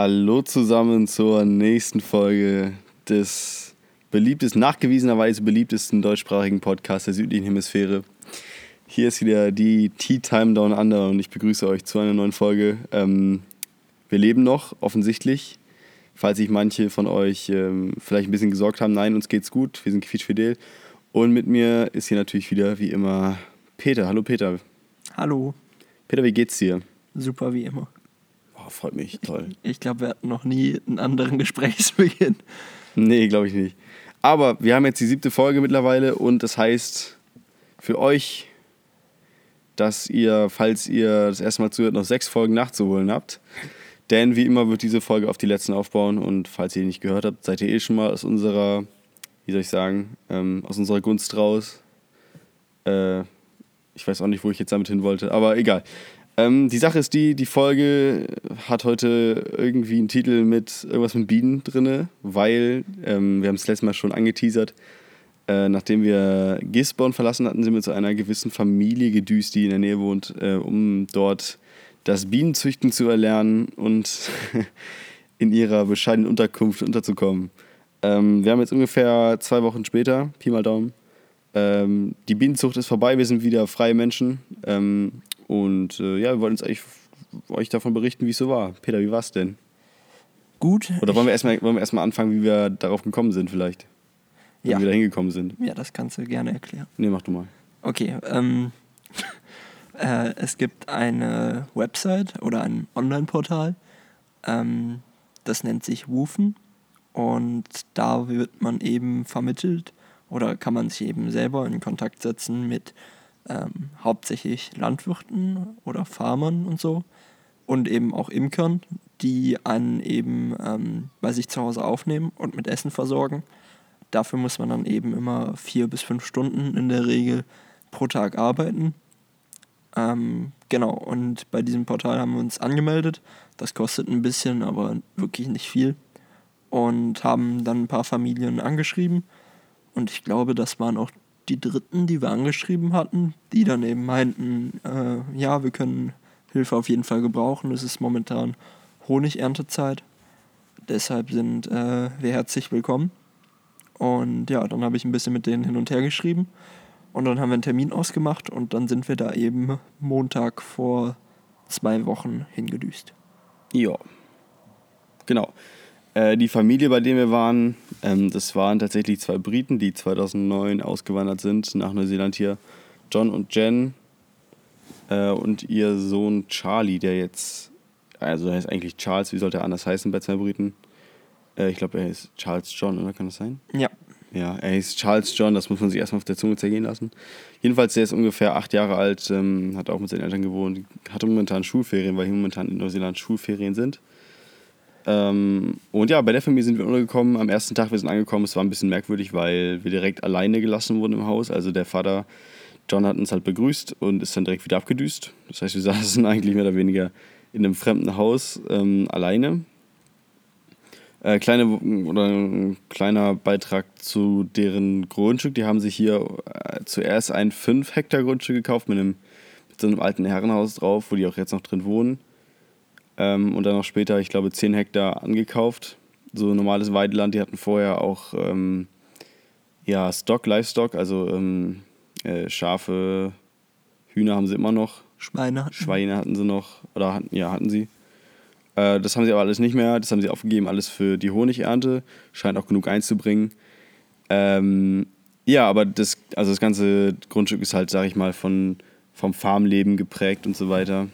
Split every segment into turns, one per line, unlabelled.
Hallo zusammen zur nächsten Folge des beliebtesten, nachgewiesenerweise beliebtesten deutschsprachigen Podcasts der südlichen Hemisphäre. Hier ist wieder die Tea Time Down Under und ich begrüße euch zu einer neuen Folge. Ähm, wir leben noch, offensichtlich. Falls sich manche von euch ähm, vielleicht ein bisschen gesorgt haben, nein, uns geht's gut, wir sind quietschfidel. Und mit mir ist hier natürlich wieder, wie immer, Peter. Hallo Peter.
Hallo.
Peter, wie geht's dir?
Super wie immer.
Oh, freut mich, toll.
Ich, ich glaube, wir hatten noch nie einen anderen Gesprächsbeginn.
Nee, glaube ich nicht. Aber wir haben jetzt die siebte Folge mittlerweile und das heißt für euch, dass ihr, falls ihr das erste Mal zuhört, noch sechs Folgen nachzuholen habt. Denn wie immer wird diese Folge auf die letzten aufbauen und falls ihr die nicht gehört habt, seid ihr eh schon mal aus unserer, wie soll ich sagen, ähm, aus unserer Gunst raus. Äh, ich weiß auch nicht, wo ich jetzt damit hin wollte, aber egal. Ähm, die Sache ist die, die Folge hat heute irgendwie einen Titel mit irgendwas mit Bienen drin, weil ähm, wir haben es letztes Mal schon angeteasert. Äh, nachdem wir Gisborne verlassen hatten, sind wir zu einer gewissen Familie gedüst, die in der Nähe wohnt, äh, um dort das Bienenzüchten zu erlernen und in ihrer bescheidenen Unterkunft unterzukommen. Ähm, wir haben jetzt ungefähr zwei Wochen später, Pi mal Daumen, ähm, die Bienenzucht ist vorbei, wir sind wieder freie Menschen. Ähm, und äh, ja, wir wollten uns eigentlich euch davon berichten, wie es so war. Peter, wie war es denn?
Gut.
Oder wollen wir erstmal erst anfangen, wie wir darauf gekommen sind, vielleicht? Wie
Ja.
wir da hingekommen sind.
Ja, das kannst du gerne erklären.
Nee, mach du mal.
Okay, ähm, äh, es gibt eine Website oder ein Online-Portal, ähm, das nennt sich Woofen und da wird man eben vermittelt oder kann man sich eben selber in Kontakt setzen mit ähm, hauptsächlich Landwirten oder Farmern und so und eben auch Imkern, die einen eben ähm, bei sich zu Hause aufnehmen und mit Essen versorgen. Dafür muss man dann eben immer vier bis fünf Stunden in der Regel pro Tag arbeiten. Ähm, genau, und bei diesem Portal haben wir uns angemeldet. Das kostet ein bisschen, aber wirklich nicht viel. Und haben dann ein paar Familien angeschrieben. Und ich glaube, das waren auch die dritten, die wir angeschrieben hatten, die dann eben meinten, äh, ja, wir können Hilfe auf jeden Fall gebrauchen. Es ist momentan Honigerntezeit. Deshalb sind äh, wir herzlich willkommen. Und ja, dann habe ich ein bisschen mit denen hin und her geschrieben. Und dann haben wir einen Termin ausgemacht und dann sind wir da eben Montag vor zwei Wochen hingedüst.
Ja. Genau. Äh, die Familie, bei der wir waren, ähm, das waren tatsächlich zwei Briten, die 2009 ausgewandert sind nach Neuseeland hier. John und Jen äh, und ihr Sohn Charlie, der jetzt, also er heißt eigentlich Charles, wie sollte er anders heißen bei zwei Briten? Äh, ich glaube, er ist Charles John, oder kann das sein?
Ja,
Ja, er hieß Charles John, das muss man sich erstmal auf der Zunge zergehen lassen. Jedenfalls, der ist ungefähr acht Jahre alt, ähm, hat auch mit seinen Eltern gewohnt, hatte momentan Schulferien, weil hier momentan in Neuseeland Schulferien sind. Ähm, und ja, bei der Familie sind wir untergekommen. Am ersten Tag, wir sind angekommen, es war ein bisschen merkwürdig, weil wir direkt alleine gelassen wurden im Haus. Also der Vater, John, hat uns halt begrüßt und ist dann direkt wieder abgedüst. Das heißt, wir saßen eigentlich mehr oder weniger in einem fremden Haus ähm, alleine. Äh, kleine oder ein kleiner Beitrag zu deren Grundstück. Die haben sich hier äh, zuerst ein 5 Hektar Grundstück gekauft mit einem, mit so einem alten Herrenhaus drauf, wo die auch jetzt noch drin wohnen. Ähm, und dann noch später, ich glaube, 10 Hektar angekauft. So normales Weideland. Die hatten vorher auch ähm, ja, Stock, Livestock, also ähm, äh, Schafe, Hühner haben sie immer noch.
Schweine hatten.
Schweine hatten sie noch, oder hatten, ja, hatten sie. Äh, das haben sie aber alles nicht mehr, das haben sie aufgegeben, alles für die Honigernte. Scheint auch genug einzubringen. Ähm, ja, aber das, also das ganze Grundstück ist halt, sag ich mal, von, vom Farmleben geprägt und so weiter.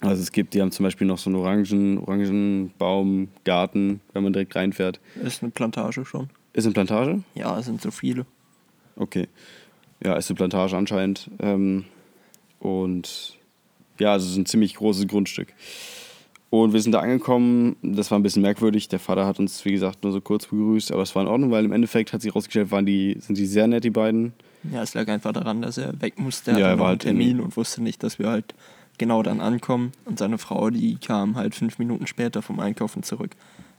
Also es gibt, die haben zum Beispiel noch so einen Orangen, Orangenbaum, Garten, wenn man direkt reinfährt.
Ist eine Plantage schon.
Ist eine Plantage?
Ja, es sind so viele.
Okay. Ja, ist eine Plantage anscheinend. Ähm, und ja, also es ist ein ziemlich großes Grundstück. Und wir sind da angekommen, das war ein bisschen merkwürdig. Der Vater hat uns, wie gesagt, nur so kurz begrüßt, aber es war in Ordnung, weil im Endeffekt hat sich herausgestellt, waren die, sind die sehr nett, die beiden.
Ja, es lag einfach daran, dass er weg musste. Er
Ja,
hatte
er war
einen
halt
Termin
in-
und wusste nicht, dass wir halt genau dann ankommen. Und seine Frau, die kam halt fünf Minuten später vom Einkaufen zurück.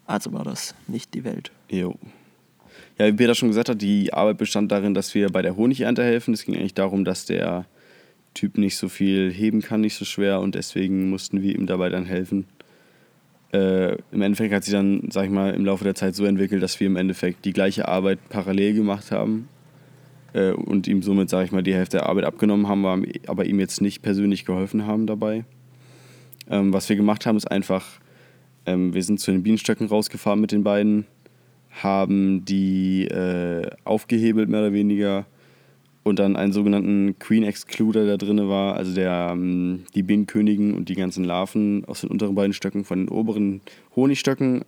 Also war das nicht die Welt.
Jo. Ja, wie Peter schon gesagt hat, die Arbeit bestand darin, dass wir bei der Honigernte helfen. Es ging eigentlich darum, dass der Typ nicht so viel heben kann, nicht so schwer und deswegen mussten wir ihm dabei dann helfen. äh, im Endeffekt hat sich dann, sag ich mal, im Laufe der Zeit so entwickelt, dass wir im Endeffekt die gleiche Arbeit parallel gemacht haben äh, und ihm somit, sag ich mal, die Hälfte der Arbeit abgenommen haben, aber ihm jetzt nicht persönlich geholfen haben dabei. Ähm, was wir gemacht haben, ist einfach, ähm, wir sind zu den Bienenstöcken rausgefahren mit den beiden, haben die äh, aufgehebelt, mehr oder weniger, und dann einen sogenannten Queen Excluder, der drin war, also der ähm, die Bienenkönigen und die ganzen Larven aus den unteren beiden Stöcken von den oberen Honigstöcken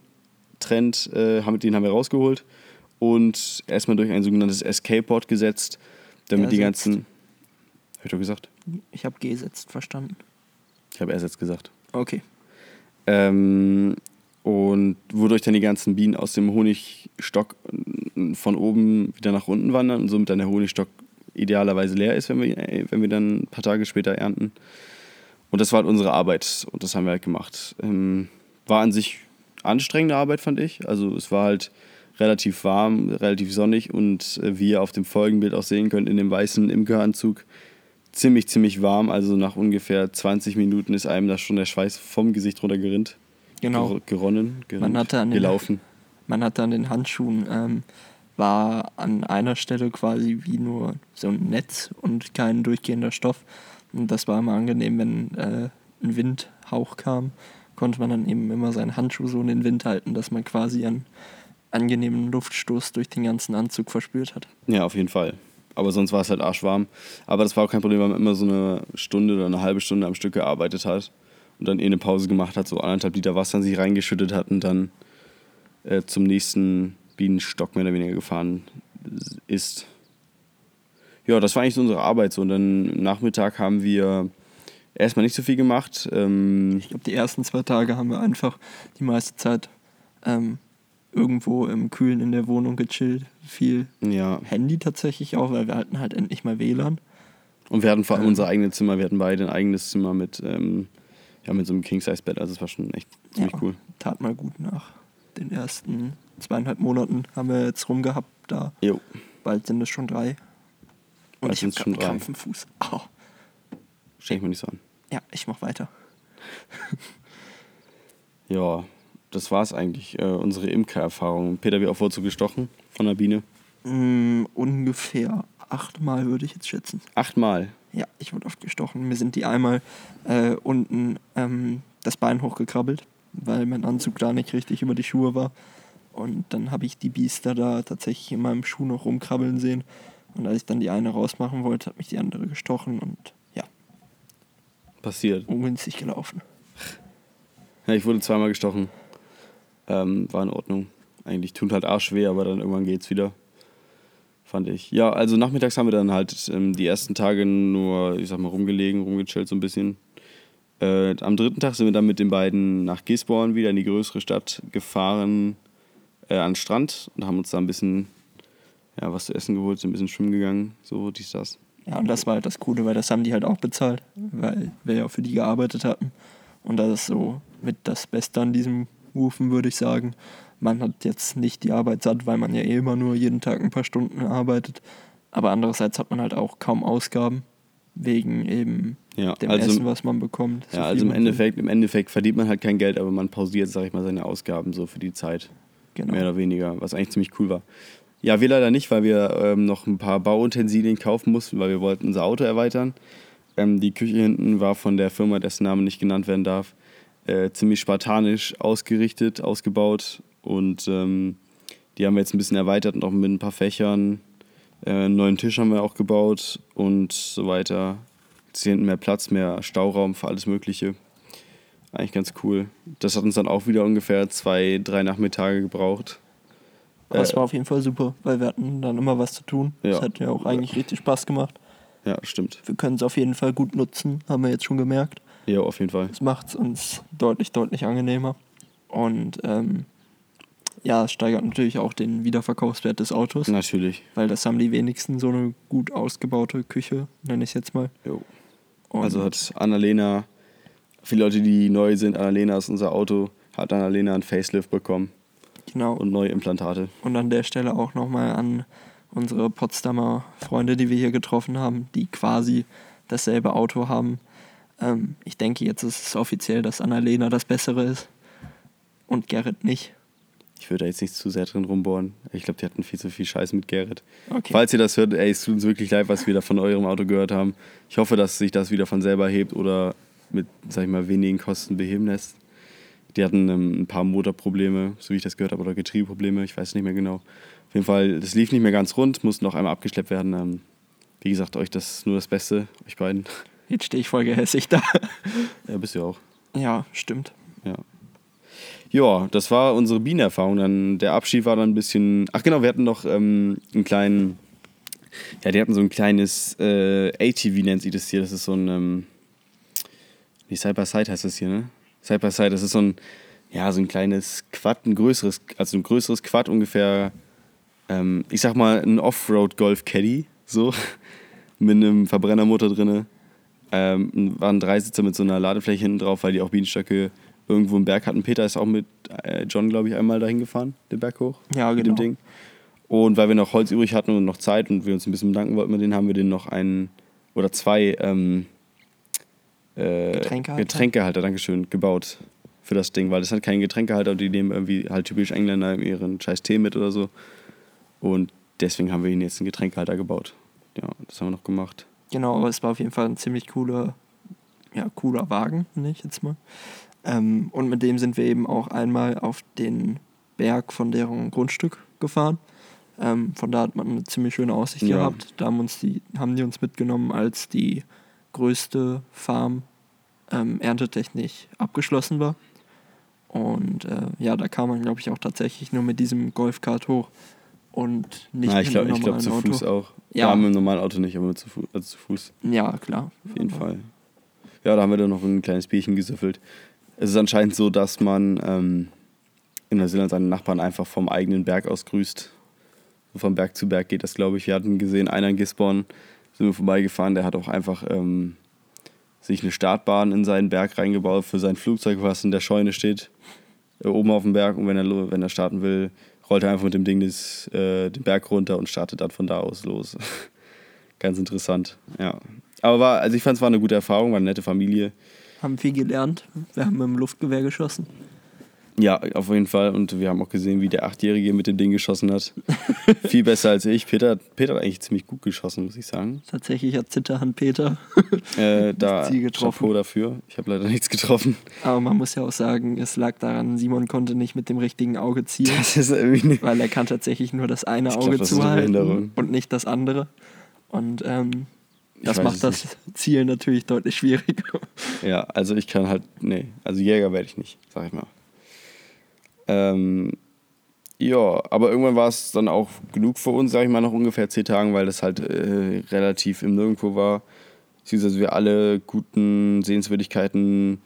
trennt, äh, haben, den haben wir rausgeholt und erstmal durch ein sogenanntes Escape-Pod gesetzt, damit ersetzt. die ganzen. Hab ich doch gesagt?
Ich habe gesetzt verstanden.
Ich habe ersetzt gesagt.
Okay.
Ähm, und wodurch dann die ganzen Bienen aus dem Honigstock von oben wieder nach unten wandern und somit dann der Honigstock idealerweise leer ist, wenn wir, wenn wir dann ein paar Tage später ernten. Und das war halt unsere Arbeit und das haben wir halt gemacht. Ähm, war an sich anstrengende Arbeit, fand ich. Also es war halt relativ warm, relativ sonnig und äh, wie ihr auf dem Folgenbild auch sehen könnt, in dem weißen Imkeranzug ziemlich, ziemlich warm. Also nach ungefähr 20 Minuten ist einem da schon der Schweiß vom Gesicht runter gerinnt.
Genau.
Geronnen,
gerinnt, man hatte an gelaufen. Den, man hatte an den Handschuhen, ähm, war an einer Stelle quasi wie nur so ein Netz und kein durchgehender Stoff. Und das war immer angenehm, wenn äh, ein Windhauch kam, konnte man dann eben immer seinen Handschuh so in den Wind halten, dass man quasi einen angenehmen Luftstoß durch den ganzen Anzug verspürt hat.
Ja, auf jeden Fall. Aber sonst war es halt arschwarm. Aber das war auch kein Problem, weil man immer so eine Stunde oder eine halbe Stunde am Stück gearbeitet hat und dann eh eine Pause gemacht hat, so anderthalb Liter Wasser in sich reingeschüttet hat und dann äh, zum nächsten Bienenstock mehr oder weniger gefahren ist. Ja, das war eigentlich so unsere Arbeit. So. Und dann Nachmittag haben wir erstmal nicht so viel gemacht. Ähm
ich glaube, die ersten zwei Tage haben wir einfach die meiste Zeit ähm, irgendwo im Kühlen in der Wohnung gechillt. Viel
ja.
Handy tatsächlich auch, weil wir hatten halt endlich mal WLAN.
Und wir hatten vor allem ähm, unser eigenes Zimmer, wir hatten beide ein eigenes Zimmer mit, ähm, ja, mit so einem King-Size-Bett, also es war schon echt ziemlich
ja,
cool.
Tat mal gut nach den ersten zweieinhalb Monaten haben wir jetzt rumgehabt da.
Jo.
Bald sind es schon drei. Und Bald ich habe schon Krampf im Fuß. Oh.
Stell ich mir nicht so an.
Ja, ich mach weiter.
ja, das war's eigentlich, äh, unsere Imker-Erfahrung. Peter, wie oft wurdest du gestochen von der Biene?
Mm, ungefähr achtmal würde ich jetzt schätzen.
Achtmal?
Ja, ich wurde oft gestochen. Mir sind die einmal äh, unten ähm, das Bein hochgekrabbelt, weil mein Anzug da nicht richtig über die Schuhe war. Und dann habe ich die Biester da tatsächlich in meinem Schuh noch rumkrabbeln sehen. Und als ich dann die eine rausmachen wollte, hat mich die andere gestochen und ja.
Passiert.
Ungünstig gelaufen.
Ja, ich wurde zweimal gestochen. Ähm, war in Ordnung. Eigentlich tut halt arsch weh, aber dann irgendwann geht's wieder. Fand ich. Ja, also nachmittags haben wir dann halt ähm, die ersten Tage nur, ich sag mal, rumgelegen, rumgechillt so ein bisschen. Äh, am dritten Tag sind wir dann mit den beiden nach Gisborne wieder in die größere Stadt gefahren äh, an den Strand und haben uns da ein bisschen ja, was zu essen geholt, sind ein bisschen schwimmen gegangen, so dies, das.
Ja, und das war halt das Coole, weil das haben die halt auch bezahlt, weil wir ja für die gearbeitet hatten. Und das ist so mit das Beste an diesem Rufen, würde ich sagen. Man hat jetzt nicht die Arbeit satt, weil man ja eh immer nur jeden Tag ein paar Stunden arbeitet. Aber andererseits hat man halt auch kaum Ausgaben wegen eben
ja,
dem
also,
Essen, was man bekommt.
Ja, also im Endeffekt, im Endeffekt verdient man halt kein Geld, aber man pausiert, sag ich mal, seine Ausgaben so für die Zeit. Genau. Mehr oder weniger, was eigentlich ziemlich cool war. Ja, wir leider nicht, weil wir ähm, noch ein paar Bauutensilien kaufen mussten, weil wir wollten unser Auto erweitern. Ähm, die Küche hinten war von der Firma, dessen Name nicht genannt werden darf, äh, ziemlich spartanisch ausgerichtet, ausgebaut. Und ähm, die haben wir jetzt ein bisschen erweitert und auch mit ein paar Fächern. Äh, einen neuen Tisch haben wir auch gebaut und so weiter. Jetzt hier hinten mehr Platz, mehr Stauraum für alles Mögliche. Eigentlich ganz cool. Das hat uns dann auch wieder ungefähr zwei, drei Nachmittage gebraucht.
Aber es äh, war auf jeden Fall super, weil wir hatten dann immer was zu tun. Ja. Das hat ja auch eigentlich richtig Spaß gemacht.
Ja, stimmt.
Wir können es auf jeden Fall gut nutzen, haben wir jetzt schon gemerkt.
Ja, auf jeden Fall.
Es macht es uns deutlich, deutlich angenehmer. Und ähm, ja, es steigert natürlich auch den Wiederverkaufswert des Autos.
Natürlich.
Weil das haben die wenigsten so eine gut ausgebaute Küche, nenne ich es jetzt mal.
Jo. also hat Annalena viele Leute, die neu sind, Annalena ist unser Auto, hat Annalena ein Facelift bekommen.
Genau.
Und neue Implantate.
Und an der Stelle auch nochmal an unsere Potsdamer Freunde, die wir hier getroffen haben, die quasi dasselbe Auto haben. Ähm, ich denke, jetzt ist es offiziell, dass Annalena das Bessere ist. und Gerrit nicht.
Ich würde da jetzt nicht zu sehr drin rumbohren. Ich glaube, die hatten viel zu viel Scheiß mit Gerrit.
Okay.
Falls ihr das hört, ey, es tut uns wirklich leid, was wir da von eurem Auto gehört haben. Ich hoffe, dass sich das wieder von selber hebt oder mit, sag ich mal, wenigen Kosten beheben lässt. Die hatten ähm, ein paar Motorprobleme, so wie ich das gehört habe, oder Getriebeprobleme, ich weiß nicht mehr genau. Auf jeden Fall, das lief nicht mehr ganz rund, musste noch einmal abgeschleppt werden. Ähm, wie gesagt, euch das nur das Beste, euch beiden.
Jetzt stehe ich voll gehässig da.
Ja, bist du ja auch.
Ja, stimmt.
Ja. Ja, das war unsere Bienenerfahrung. Dann der Abschied war dann ein bisschen. Ach genau, wir hatten noch ähm, einen kleinen. Ja, die hatten so ein kleines äh, ATV nennt sich das hier. Das ist so ein. Ähm, wie Side by Side heißt das hier, ne? Side by Side, das ist so ein. Ja, so ein kleines Quad, ein größeres, also ein größeres Quad ungefähr. Ähm, ich sag mal, ein Offroad Golf Caddy, so. mit einem Verbrennermotor drinne. Ähm, waren drei Sitze mit so einer Ladefläche hinten drauf, weil die auch Bienenstöcke irgendwo im Berg hatten. Peter ist auch mit äh, John, glaube ich, einmal dahin gefahren, den Berg hoch.
Ja,
Mit
genau.
dem Ding. Und weil wir noch Holz übrig hatten und noch Zeit und wir uns ein bisschen bedanken wollten mit denen, haben wir den noch einen oder zwei ähm, äh,
Getränkehalter.
Getränkehalter, Dankeschön, gebaut für das Ding, weil das hat keinen Getränkehalter und die nehmen irgendwie halt typisch Engländer ihren scheiß Tee mit oder so. Und deswegen haben wir ihnen jetzt einen Getränkehalter gebaut. Ja, das haben wir noch gemacht.
Genau, aber es war auf jeden Fall ein ziemlich cooler, ja, cooler Wagen, nenne ich jetzt mal. Ähm, und mit dem sind wir eben auch einmal auf den Berg von deren Grundstück gefahren. Ähm, von da hat man eine ziemlich schöne Aussicht
Ja.
gehabt. Da haben, uns die, haben die uns mitgenommen, als die größte Farm ähm, erntetechnisch abgeschlossen war. Und äh, ja, da kam man, glaube ich, auch tatsächlich nur mit diesem Golfkart hoch und nicht
ah, ich
mit
glaube
einem
ich glaub, zu
normalen
Fuß
Auto.
auch.
Ja.
Ja, mit dem normalen Auto nicht, aber zu, Fu also zu Fuß.
Ja, klar.
Auf jeden Fall. Ja, da haben wir dann noch ein kleines Bierchen gesüffelt. Es ist anscheinend so, dass man ähm, in Neuseeland seine Nachbarn einfach vom eigenen Berg aus grüßt. So von Berg zu Berg geht das, glaube ich. Wir hatten gesehen, einer in Gisborne sind wir vorbeigefahren, der hat auch einfach ähm, sich eine Startbahn in seinen Berg reingebaut für sein Flugzeug, was in der Scheune steht, äh, oben auf dem Berg. Und wenn er, wenn er starten will, rollt er einfach mit dem Ding das, äh, den Berg runter und startet dann von da aus los. Ganz interessant, ja. Aber war, also ich fand es war eine gute Erfahrung, war eine nette Familie.
Haben viel gelernt. Wir haben mit dem Luftgewehr geschossen.
Ja, auf jeden Fall. Und wir haben auch gesehen, wie der Achtjährige mit dem Ding geschossen hat. Viel besser als ich. Peter, Peter hat eigentlich ziemlich gut geschossen, muss ich sagen.
Tatsächlich hat Zitterhand Peter.
Äh, da
Ziel getroffen.
Chapeau dafür. Ich habe leider nichts getroffen.
Aber man muss ja auch sagen, es lag daran, Simon konnte nicht mit dem richtigen Auge zielen,
Das ist irgendwie nicht.
weil er kann tatsächlich nur das eine
Ich glaub,
Auge
eine
zuhalten und nicht das andere. Und ähm, das macht das Zielen natürlich deutlich schwieriger.
Ja, also ich kann halt, nee, also Jäger werde ich nicht, sag ich mal. Ähm, ja, aber irgendwann war es dann auch genug für uns, sag ich mal, nach ungefähr zehn Tagen, weil das halt äh, relativ im Nirgendwo war. Beziehungsweise wir alle guten Sehenswürdigkeiten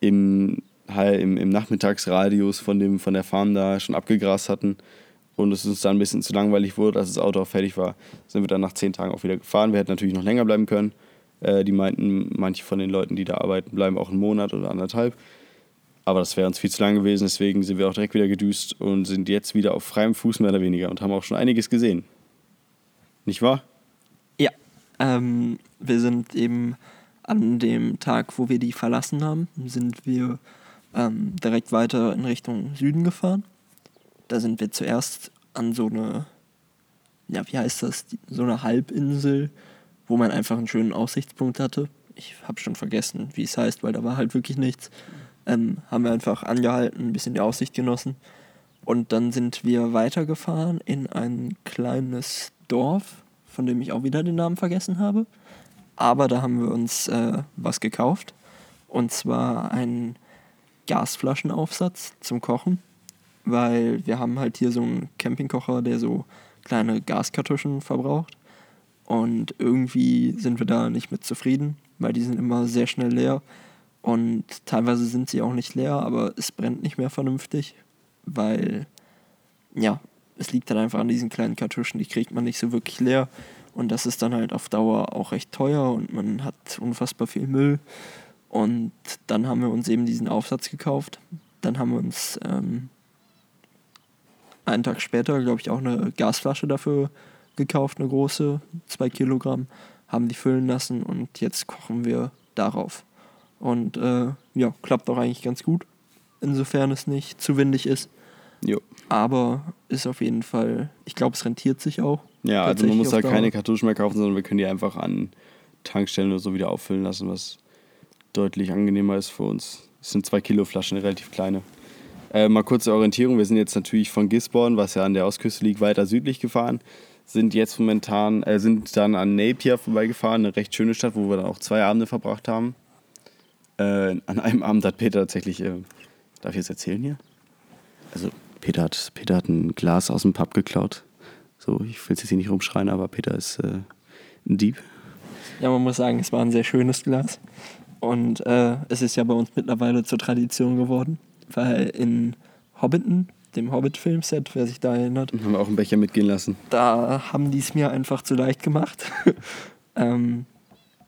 im, im, im Nachmittagsradius von, dem, von der Farm da schon abgegrast hatten und es uns dann ein bisschen zu langweilig wurde, als das Auto auch fertig war, sind wir dann nach zehn Tagen auch wieder gefahren. Wir hätten natürlich noch länger bleiben können. Äh, die meinten, manche von den Leuten, die da arbeiten, bleiben auch einen Monat oder anderthalb. Aber das wäre uns viel zu lang gewesen, deswegen sind wir auch direkt wieder gedüst und sind jetzt wieder auf freiem Fuß mehr oder weniger und haben auch schon einiges gesehen. Nicht wahr?
Ja, ähm, wir sind eben an dem Tag, wo wir die verlassen haben, sind wir ähm, direkt weiter in Richtung Süden gefahren. Da sind wir zuerst an so eine, ja, wie heißt das, so eine Halbinsel, wo man einfach einen schönen Aussichtspunkt hatte. Ich habe schon vergessen, wie es heißt, weil da war halt wirklich nichts. Ähm, haben wir einfach angehalten, ein bisschen die Aussicht genossen. Und dann sind wir weitergefahren in ein kleines Dorf, von dem ich auch wieder den Namen vergessen habe. Aber da haben wir uns äh, was gekauft. Und zwar einen Gasflaschenaufsatz zum Kochen. Weil wir haben halt hier so einen Campingkocher, der so kleine Gaskartuschen verbraucht. Und irgendwie sind wir da nicht mit zufrieden, weil die sind immer sehr schnell leer. Und teilweise sind sie auch nicht leer, aber es brennt nicht mehr vernünftig, weil, ja, es liegt dann einfach an diesen kleinen Kartuschen, die kriegt man nicht so wirklich leer. Und das ist dann halt auf Dauer auch recht teuer und man hat unfassbar viel Müll. Und dann haben wir uns eben diesen Aufsatz gekauft. Dann haben wir uns ähm, einen Tag später, glaube ich, auch eine Gasflasche dafür gekauft, eine große, zwei Kilogramm, haben die füllen lassen und jetzt kochen wir darauf. Und äh, ja, klappt auch eigentlich ganz gut. insofern es nicht zu windig ist.
Jo.
Aber ist auf jeden Fall, ich glaube, es rentiert sich auch.
Ja, also man muss
auf
da keine Kartuschen mehr kaufen, sondern wir können die einfach an Tankstellen oder so wieder auffüllen lassen, was deutlich angenehmer ist für uns. Es sind zwei Kilo Flaschen, relativ kleine. Äh, mal kurze Orientierung. Wir sind jetzt natürlich von Gisborne, was ja an der Ostküste liegt, weiter südlich gefahren. Sind jetzt momentan, äh, sind dann an Napier vorbeigefahren, eine recht schöne Stadt, wo wir dann auch zwei Abende verbracht haben. Äh, an einem Abend hat Peter tatsächlich, äh, darf ich jetzt erzählen hier? Also Peter hat, Peter hat ein Glas aus dem Pub geklaut. So, ich will es jetzt hier nicht rumschreien, aber Peter ist äh, ein Dieb.
Ja, man muss sagen, es war ein sehr schönes Glas. Und äh, es ist ja bei uns mittlerweile zur Tradition geworden, weil in Hobbiton, dem Hobbit-Filmset, wer sich da erinnert,
Haben wir auch einen Becher mitgehen lassen.
da haben die es mir einfach zu leicht gemacht. ähm,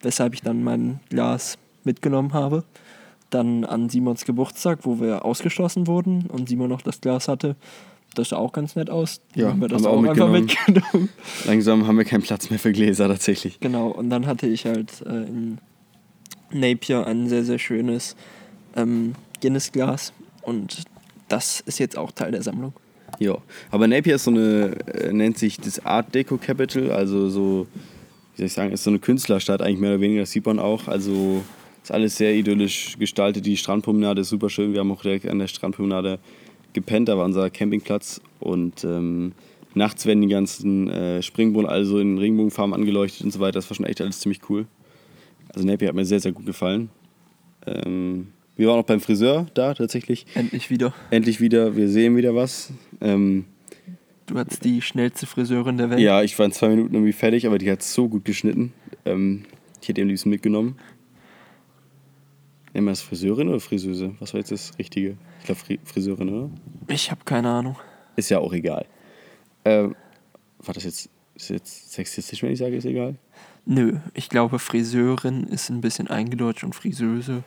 weshalb ich dann mein Glas mitgenommen habe. Dann an Simons Geburtstag, wo wir ausgeschlossen wurden und Simon noch das Glas hatte. Das sah auch ganz nett aus.
Ja,
haben wir das
haben wir
auch,
auch
einfach
mitgenommen.
mitgenommen.
Langsam haben wir keinen Platz mehr für Gläser tatsächlich.
Genau, und dann hatte ich halt äh, in Napier ein sehr, sehr schönes ähm, Guinness-Glas und das ist jetzt auch Teil der Sammlung.
Ja, aber Napier ist so eine, äh, nennt sich das Art Deco Capital, also so, wie soll ich sagen, ist so eine Künstlerstadt eigentlich mehr oder weniger, das sieht man auch. Also ist alles sehr idyllisch gestaltet. Die Strandpromenade ist super schön. Wir haben auch direkt an der Strandpromenade gepennt, da war unser Campingplatz und ähm, nachts werden die ganzen äh, Springbrunnen also in Regenbogenfarben angeleuchtet und so weiter. Das war schon echt alles ziemlich cool. Also Napier hat mir sehr, sehr gut gefallen. Ähm, wir waren auch beim Friseur da tatsächlich.
Endlich wieder.
Endlich wieder, wir sehen wieder was. Ähm,
Du hattest die schnellste Friseurin der Welt.
ja, ich war in zwei Minuten irgendwie fertig, aber die hat so gut geschnitten. Ähm, ich hätte am liebsten mitgenommen. Nennen wir das Friseurin oder Friseuse? Was war jetzt das Richtige? Ich glaube Fri Friseurin, oder?
Ich habe keine Ahnung.
Ist ja auch egal. Ähm, war das jetzt, ist jetzt sexistisch, wenn ich sage, ist egal?
Nö, ich glaube, Friseurin ist ein bisschen eingedeutscht und Friseuse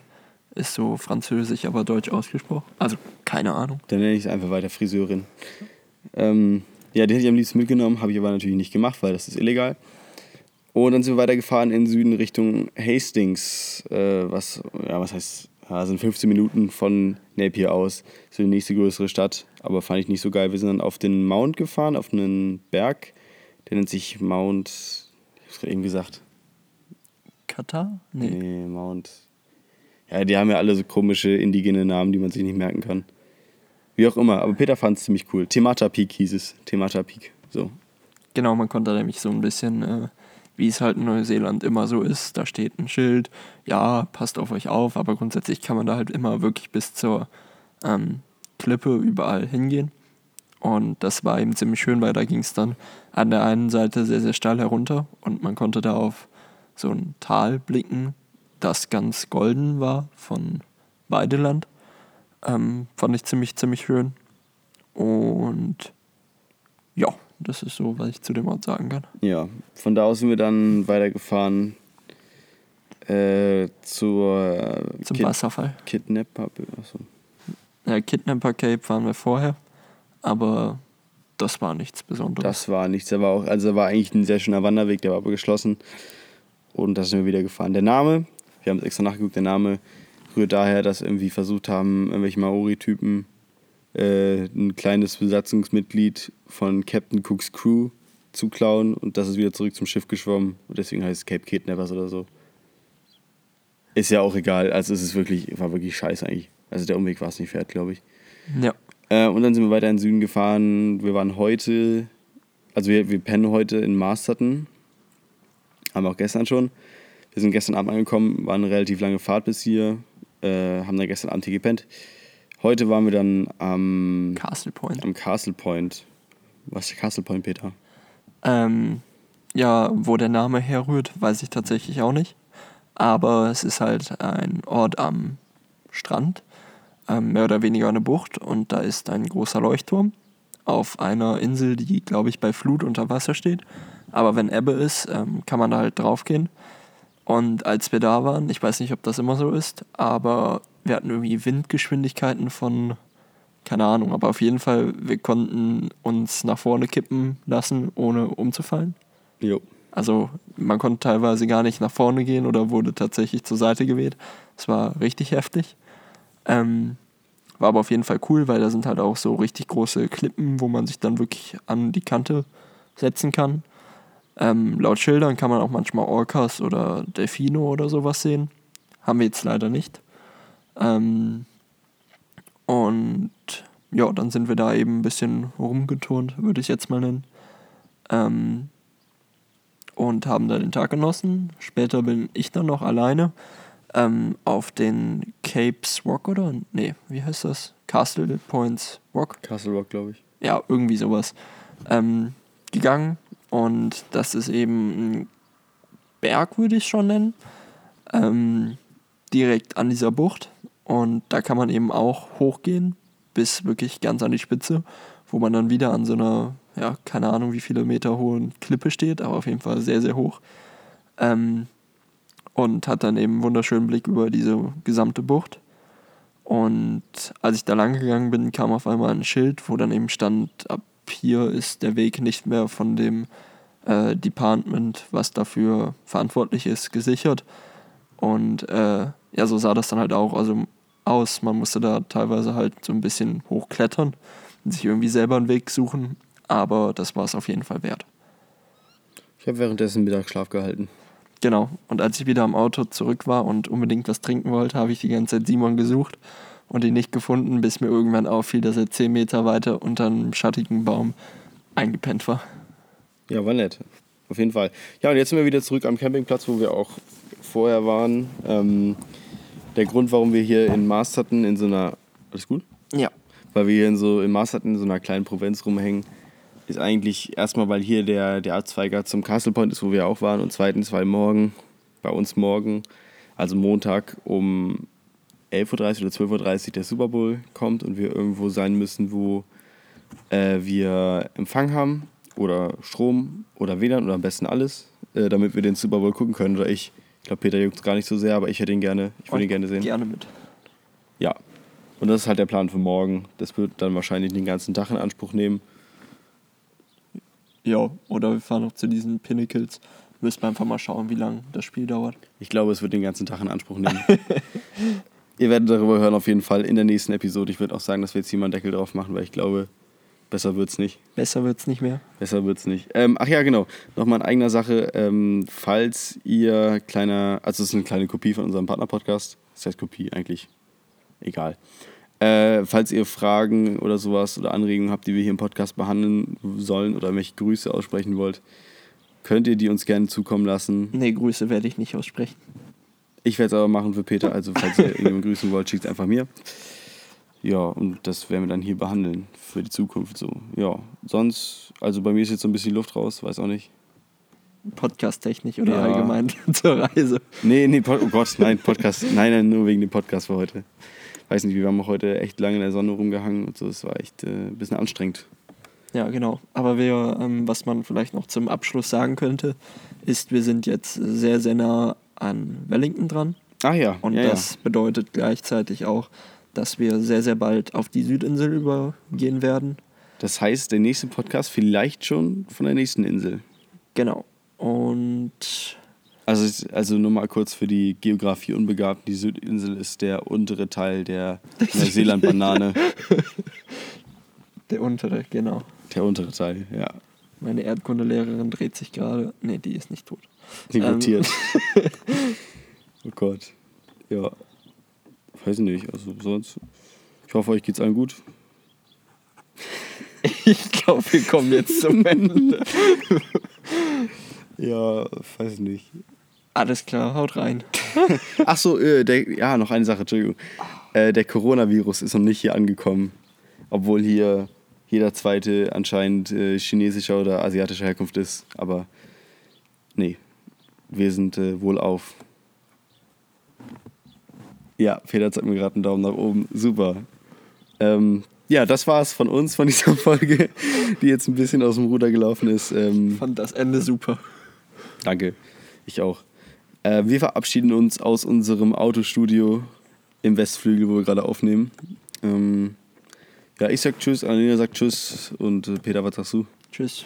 ist so französisch, aber deutsch ausgesprochen. Also, keine Ahnung.
Dann nenne ich es einfach weiter Friseurin. Ähm, ja, die hätte ich am liebsten mitgenommen, habe ich aber natürlich nicht gemacht, weil das ist illegal. Und dann sind wir weitergefahren in Süden Richtung Hastings, äh, was, ja, was heißt, ja, sind 15 Minuten von Napier aus. So die nächste größere Stadt, aber fand ich nicht so geil. Wir sind dann auf den Mount gefahren, auf einen Berg, der nennt sich Mount, ich hab's gerade eben gesagt.
Katar? Nee.
Nee, Mount. Ja, die haben ja alle so komische indigene Namen, die man sich nicht merken kann. Wie auch immer, aber Peter fand es ziemlich cool. Temata Peak hieß es. Temata Peak. So.
Genau, man konnte nämlich so ein bisschen, äh, wie es halt in Neuseeland immer so ist, da steht ein Schild, ja, passt auf euch auf, aber grundsätzlich kann man da halt immer wirklich bis zur ähm, Klippe überall hingehen. Und das war eben ziemlich schön, weil da ging es dann an der einen Seite sehr, sehr steil herunter und man konnte da auf so ein Tal blicken, das ganz golden war von Weideland. Ähm, fand ich ziemlich, ziemlich schön. Und ja, das ist so, was ich zu dem Ort sagen kann.
Ja, von da aus sind wir dann weitergefahren äh, zur
Zum
Kid
Wasserfall.
Kidnapper. Achso.
Ja, Kidnapper Cape waren wir vorher, aber das war nichts Besonderes.
Das war nichts. War auch, also war eigentlich ein sehr schöner Wanderweg, der war aber geschlossen. Und da sind wir wieder gefahren. Der Name, wir haben es extra nachgeguckt, der Name rührt daher, dass irgendwie versucht haben, irgendwelche Maori-Typen äh, ein kleines Besatzungsmitglied von Captain Cooks Crew zu klauen und das ist wieder zurück zum Schiff geschwommen und deswegen heißt es Cape Kidnappers oder so. Ist ja auch egal, also es ist wirklich, war wirklich scheiße eigentlich. Also der Umweg war es nicht wert, glaube ich.
ja,
Äh, und dann sind wir weiter in den Süden gefahren. Wir waren heute, also wir, wir pennen heute in Masterton. Haben wir auch gestern schon. Wir sind gestern Abend angekommen, war eine relativ lange Fahrt bis hier. Äh, haben dann gestern Abend hier gepennt. Heute waren wir dann am,
Castle Point.
am Castle Point. Was ist Castle Point, Peter?
Ähm, ja, wo der Name herrührt, weiß ich tatsächlich auch nicht. Aber es ist halt ein Ort am Strand, ähm, mehr oder weniger eine Bucht und da ist ein großer Leuchtturm auf einer Insel, die, glaube ich, bei Flut unter Wasser steht. Aber wenn Ebbe ist, ähm, kann man da halt draufgehen. Und als wir da waren, ich weiß nicht, ob das immer so ist, aber wir hatten irgendwie Windgeschwindigkeiten von, keine Ahnung, aber auf jeden Fall, wir konnten uns nach vorne kippen lassen, ohne umzufallen.
Jo.
Also man konnte teilweise gar nicht nach vorne gehen oder wurde tatsächlich zur Seite geweht. Es war richtig heftig. Ähm, war aber auf jeden Fall cool, weil da sind halt auch so richtig große Klippen, wo man sich dann wirklich an die Kante setzen kann. Ähm, laut Schildern kann man auch manchmal Orcas oder Delfino oder sowas sehen. Haben wir jetzt leider nicht. Ähm, und ja, dann sind wir da eben ein bisschen rumgeturnt, würde ich jetzt mal nennen. Ähm, und haben da den Tag genossen. Später bin ich dann noch alleine ähm, auf den Capes Rock oder? Nee, wie heißt das? Castle Points Rock?
Castle Rock, glaube ich.
Ja, irgendwie sowas. Ähm, gegangen und das ist eben ein Berg, würde ich schon nennen. Ähm, direkt an dieser Bucht. Und da kann man eben auch hochgehen, bis wirklich ganz an die Spitze, wo man dann wieder an so einer, ja, keine Ahnung, wie viele Meter hohen Klippe steht, aber auf jeden Fall sehr, sehr hoch. Ähm, und hat dann eben einen wunderschönen Blick über diese gesamte Bucht. Und als ich da lang gegangen bin, kam auf einmal ein Schild, wo dann eben stand, ab hier ist der Weg nicht mehr von dem äh, Department, was dafür verantwortlich ist, gesichert. Und äh, ja, so sah das dann halt auch also aus. Man musste da teilweise halt so ein bisschen hochklettern und sich irgendwie selber einen Weg suchen. Aber das war es auf jeden Fall wert.
Ich habe währenddessen Mittagsschlaf gehalten.
Genau. Und als ich wieder am Auto zurück war und unbedingt was trinken wollte, habe ich die ganze Zeit Simon gesucht und ihn nicht gefunden, bis mir irgendwann auffiel, dass er zehn Meter weiter unter einem schattigen Baum eingepennt war.
Ja, war nett. Auf jeden Fall. Ja, und jetzt sind wir wieder zurück am Campingplatz, wo wir auch vorher waren. Ähm, der Grund, warum wir hier in Masterton in so einer. Alles gut?
Ja.
Weil wir hier in so in Masterton in so einer kleinen Provinz rumhängen, ist eigentlich erstmal, weil hier der, der Abzweiger zum Castle Point ist, wo wir auch waren. Und zweitens, weil morgen, bei uns morgen, also Montag um 11.30 Uhr oder 12.30 Uhr der Super Bowl kommt und wir irgendwo sein müssen, wo äh, wir Empfang haben oder Strom oder WLAN oder am besten alles, äh, damit wir den Super Bowl gucken können. Oder ich, ich glaube, Peter juckt es gar nicht so sehr, aber ich hätte ihn gerne, ich würde ihn gerne sehen.
Gerne mit.
Ja. Und das ist halt der Plan für morgen. Das wird dann wahrscheinlich den ganzen Tag in Anspruch nehmen.
Ja, oder wir fahren noch zu diesen Pinnacles. Müssen wir einfach mal schauen, wie lange das Spiel dauert.
Ich glaube, es wird den ganzen Tag in Anspruch nehmen. Ihr werdet darüber hören auf jeden Fall in der nächsten Episode. Ich würde auch sagen, dass wir jetzt hier mal einen Deckel drauf machen, weil ich glaube, besser wird's nicht.
Besser wird's nicht mehr.
Besser wird's nicht. Ähm, ach ja, genau. Nochmal in eigener Sache. Ähm, falls ihr kleiner, also es ist eine kleine Kopie von unserem Partner-Podcast. Das heißt Kopie eigentlich. Egal. Äh, falls ihr Fragen oder sowas oder Anregungen habt, die wir hier im Podcast behandeln sollen oder welche Grüße aussprechen wollt, könnt ihr die uns gerne zukommen lassen.
Nee, Grüße werde ich nicht aussprechen.
Ich werde es aber machen für Peter, also falls ihr irgendjemanden grüßen wollt, schickt es einfach mir. Ja, und das werden wir dann hier behandeln für die Zukunft so. Ja, sonst, also bei mir ist jetzt so ein bisschen Luft raus, weiß auch nicht.
Podcast-technisch oder
Ja.
allgemein zur Reise.
Nee, nee, oh Gott, nein, Podcast, nein, nein, nur wegen dem Podcast für heute. Weiß nicht, wir haben auch heute echt lange in der Sonne rumgehangen und so, es war echt äh, ein bisschen anstrengend.
Ja, genau. Aber wir, ähm, was man vielleicht noch zum Abschluss sagen könnte, ist, wir sind jetzt sehr, sehr nah an Wellington dran.
Ah ja,
Und
ja,
das bedeutet gleichzeitig auch, dass wir sehr, sehr bald auf die Südinsel übergehen werden.
ja. Das heißt, der nächste Podcast vielleicht schon von der nächsten Insel.
Genau. Und
Also, also nur mal kurz für die Geografie Unbegabten. Die Südinsel ist der untere Teil der Neuseeland-Banane.
der untere, genau.
der untere Teil, ja.
Meine Erdkundelehrerin dreht sich gerade. Nee, die ist nicht tot.
Die
Ähm.
oh Gott. Ja. Weiß nicht, also sonst. Ich hoffe, euch geht's allen gut.
Ich glaube, wir kommen jetzt zum Ende.
Ja, weiß nicht.
Alles klar, haut rein.
Ach so, äh, der, ja, noch eine Sache, Entschuldigung. Äh, der Coronavirus ist noch nicht hier angekommen. Obwohl hier jeder zweite anscheinend äh, chinesischer oder asiatischer Herkunft ist. Aber nee, wir sind äh, wohlauf. Ja, Peter zeigt mir gerade einen Daumen nach oben. Super. Ähm, ja, das war's von uns, von dieser Folge, die jetzt ein bisschen aus dem Ruder gelaufen ist. Ähm,
Fand das Ende super.
Danke. Ich auch. Äh, wir verabschieden uns aus unserem Autostudio im Westflügel, wo wir gerade aufnehmen. Ähm, ja, ich sag Tschüss, Annalena sagt Tschüss und äh, Peter, was sagst du?
Tschüss.